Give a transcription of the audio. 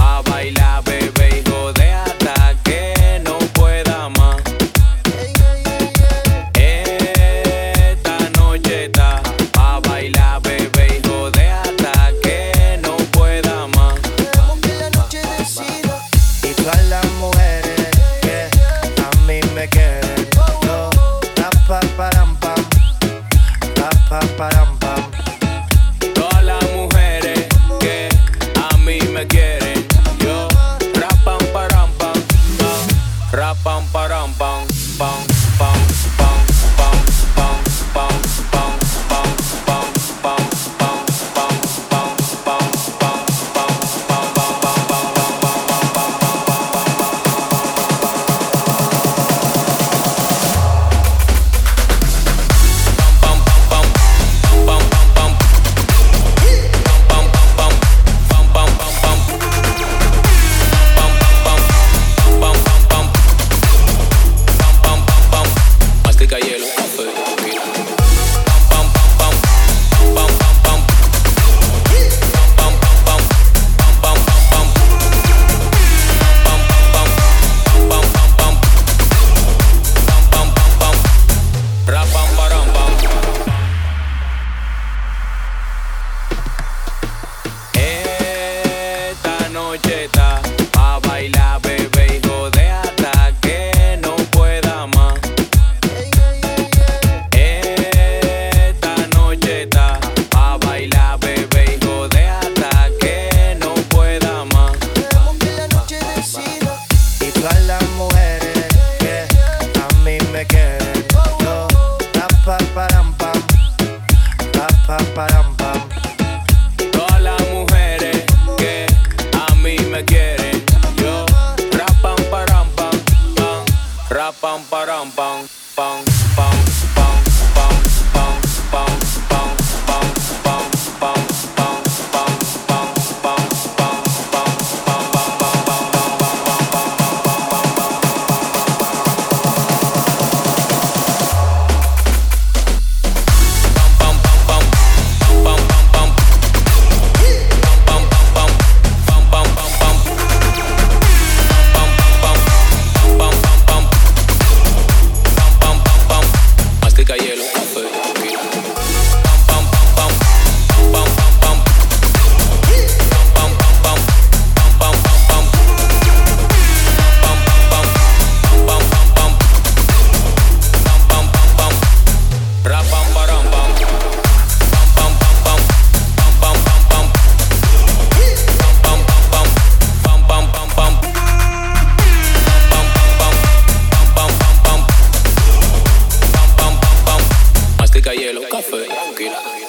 A bailar, bebé, y jode hasta que no pueda más. Esta noche está. A bailar, bebé, y jode hasta que no pueda más. Y todas las mujeres que a mí me quieren. Yo, pa, pa, param. Todas las mujeres que a mí me quieren. Boom! Boom! hielo, café, tranquila.